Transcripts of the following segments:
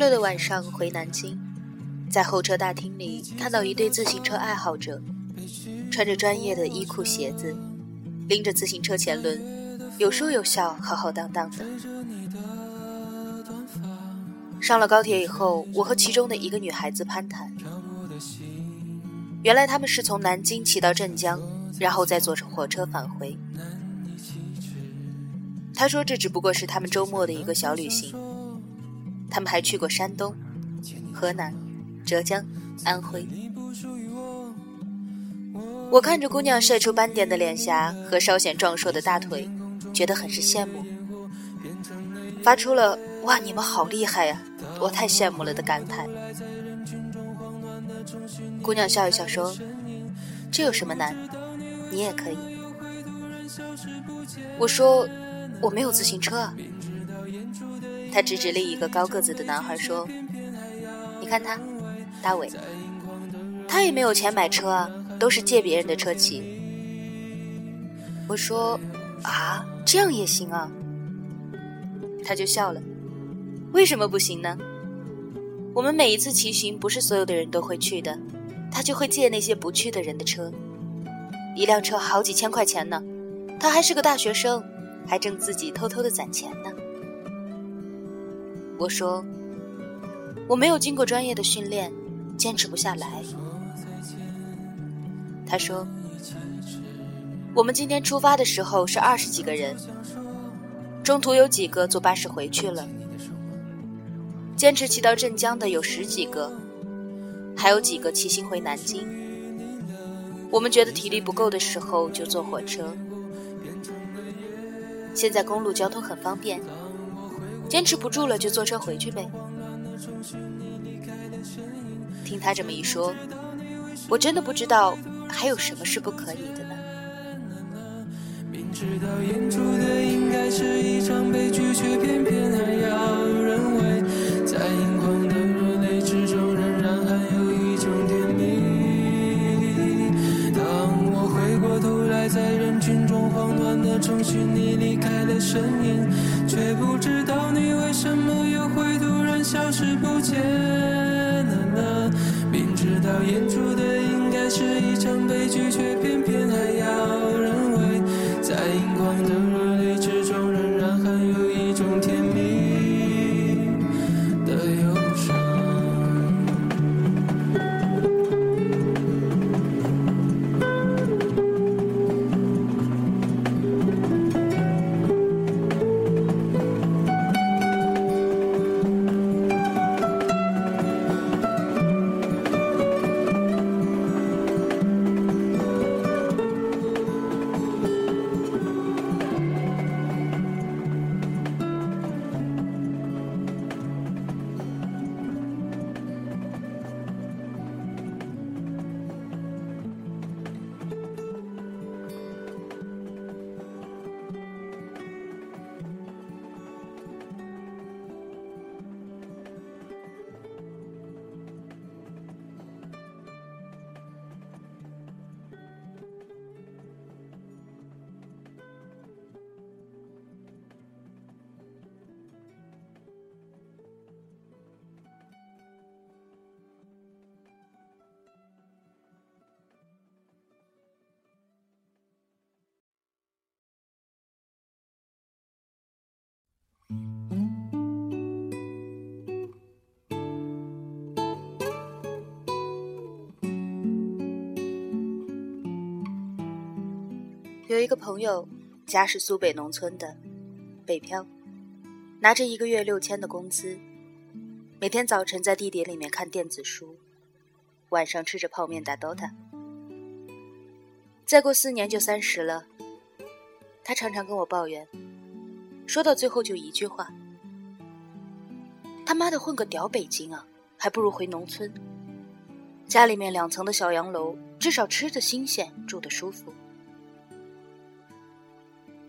周六的晚上回南京，在候车大厅里看到一对自行车爱好者，穿着专业的衣裤鞋子，拎着自行车前轮，有说有笑，浩浩荡荡的。上了高铁以后，我和其中的一个女孩子攀谈，原来他们是从南京骑到镇江，然后再坐着火车返回。他说这只不过是他们周末的一个小旅行。他们还去过山东、河南、浙江、安徽。我看着姑娘晒出斑点的脸颊和稍显壮硕的大腿，觉得很是羡慕，发出了“哇，你们好厉害呀，我太羡慕了”的感叹。姑娘笑一笑说：“这有什么难？你也可以。”我说：“我没有自行车啊。”他指指另一个高个子的男孩说：“你看他，大伟，他也没有钱买车啊，都是借别人的车骑。”我说：“啊，这样也行啊？”他就笑了：“为什么不行呢？我们每一次骑行，不是所有的人都会去的，他就会借那些不去的人的车，一辆车好几千块钱呢，他还是个大学生，还正自己偷偷的攒钱呢。”我说：“我没有经过专业的训练，坚持不下来。”他说：“我们今天出发的时候是二十几个人，中途有几个坐巴士回去了，坚持骑到镇江的有十几个，还有几个骑行回南京。我们觉得体力不够的时候就坐火车。现在公路交通很方便。”坚持不住了，就坐车回去呗。听他这么一说，我真的不知道还有什么是不可以的呢。明知道演出的应该是一场悲剧，却偏偏有一个朋友，家是苏北农村的，北漂，拿着一个月六千的工资，每天早晨在地铁里面看电子书，晚上吃着泡面打 DOTA。再过四年就三十了，他常常跟我抱怨，说到最后就一句话：“他妈的混个屌北京啊，还不如回农村，家里面两层的小洋楼，至少吃的新鲜，住的舒服。”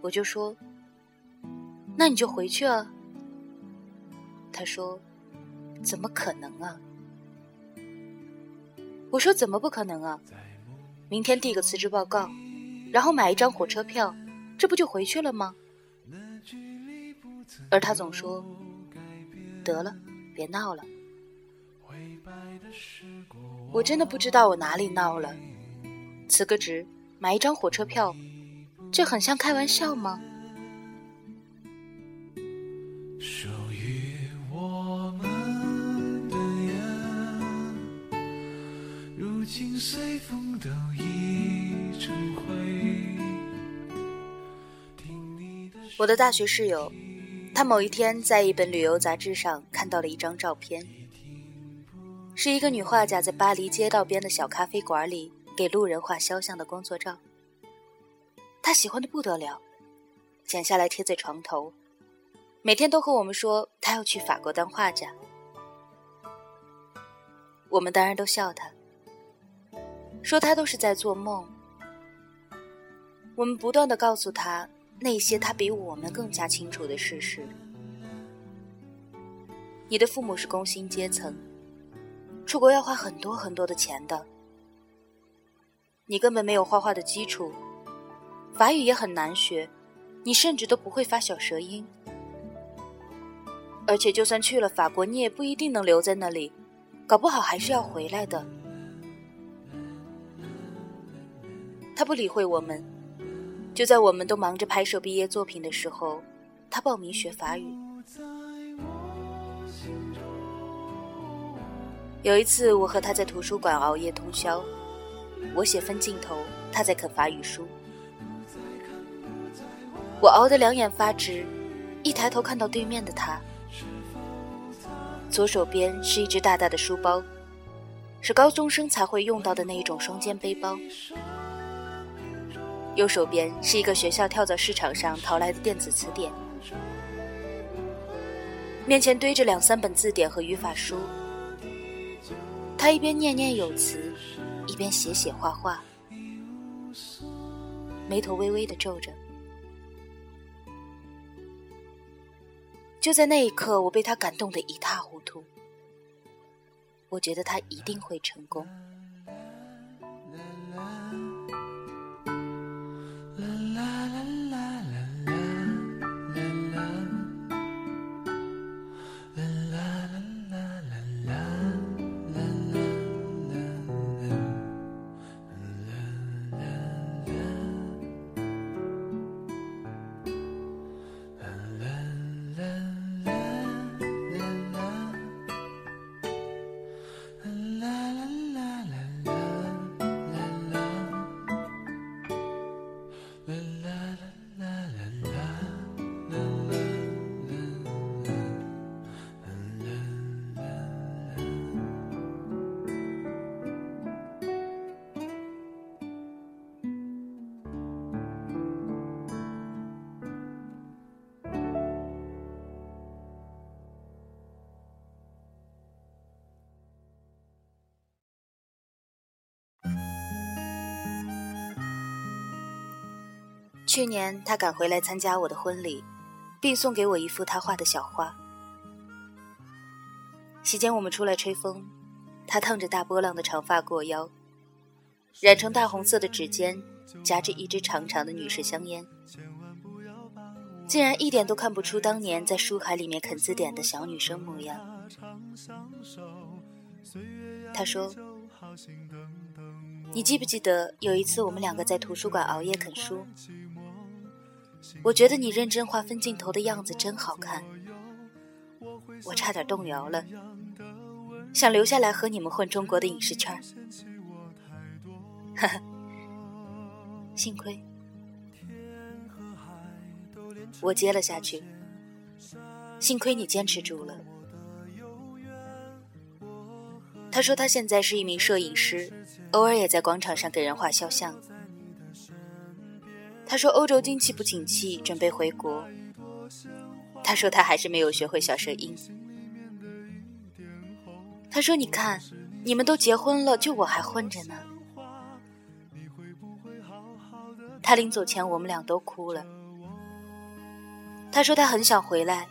我就说：“那你就回去啊。”他说：“怎么可能啊？”我说：“怎么不可能啊？明天递个辞职报告，然后买一张火车票，这不就回去了吗？”而他总说：“得了，别闹了。我真的不知道我哪里闹了。辞个职，买一张火车票，这很像开玩笑吗？属于我们的如今随风都已成灰。我的大学室友，他某一天在一本旅游杂志上看到了一张照片，是一个女画家在巴黎街道边的小咖啡馆里。给路人画肖像的工作照，他喜欢的不得了，剪下来贴在床头，每天都和我们说他要去法国当画家。我们当然都笑他，说他都是在做梦。我们不断的告诉他那些他比我们更加清楚的事实：你的父母是工薪阶层，出国要花很多很多的钱的。你根本没有画画的基础，法语也很难学，你甚至都不会发小舌音。而且，就算去了法国，你也不一定能留在那里，搞不好还是要回来的。他不理会我们，就在我们都忙着拍摄毕业作品的时候，他报名学法语。有一次，我和他在图书馆熬夜通宵。我写分镜头，他在啃法语书。我熬得两眼发直，一抬头看到对面的他，左手边是一只大大的书包，是高中生才会用到的那一种双肩背包；右手边是一个学校跳蚤市场上淘来的电子词典，面前堆着两三本字典和语法书。他一边念念有词。一边写写画画，眉头微微的皱着。就在那一刻，我被他感动得一塌糊涂。我觉得他一定会成功。去年他赶回来参加我的婚礼，并送给我一幅他画的小画。席间我们出来吹风，他烫着大波浪的长发过腰，染成大红色的指尖夹着一支长长的女士香烟，竟然一点都看不出当年在书海里面啃字典的小女生模样。他说：“你记不记得有一次我们两个在图书馆熬夜啃书？”我觉得你认真划分镜头的样子真好看，我差点动摇了，想留下来和你们混中国的影视圈。哈哈，幸亏我接了下去，幸亏你坚持住了。他说他现在是一名摄影师，偶尔也在广场上给人画肖像。他说：“欧洲经济不景气，准备回国。”他说：“他还是没有学会小舌音。”他说：“你看，你们都结婚了，就我还混着呢。”他临走前，我们俩都哭了。他说他很想回来，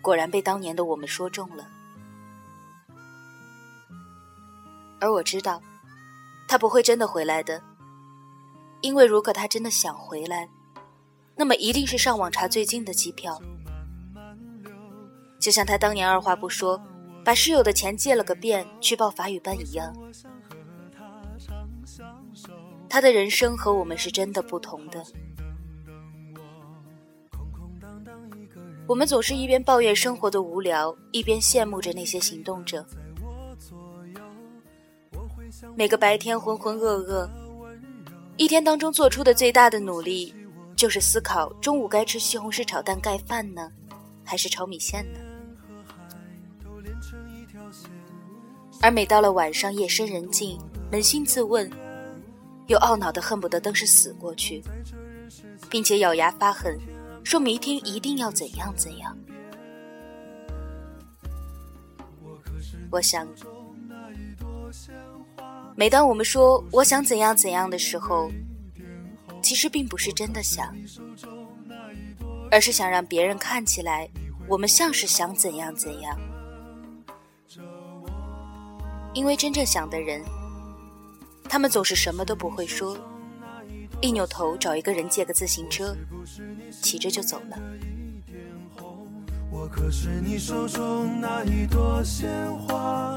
果然被当年的我们说中了。而我知道，他不会真的回来的。因为如果他真的想回来，那么一定是上网查最近的机票。就像他当年二话不说，把室友的钱借了个遍去报法语班一样。他的人生和我们是真的不同的。我们总是一边抱怨生活的无聊，一边羡慕着那些行动者。每个白天浑浑噩噩，一天当中做出的最大的努力，就是思考中午该吃西红柿炒蛋盖饭呢，还是炒米线呢？而每到了晚上，夜深人静，扪心自问，又懊恼的恨不得当时死过去，并且咬牙发狠。说明天一定要怎样怎样。我想，每当我们说我想怎样怎样的时候，其实并不是真的想，而是想让别人看起来我们像是想怎样怎样。因为真正想的人，他们总是什么都不会说。一扭头找一个人借个自行车，骑着就走了。我可是你手中那一朵鲜花，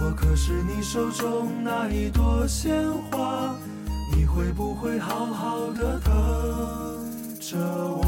我可是你手中那一朵鲜花，你会不会好好的疼着我？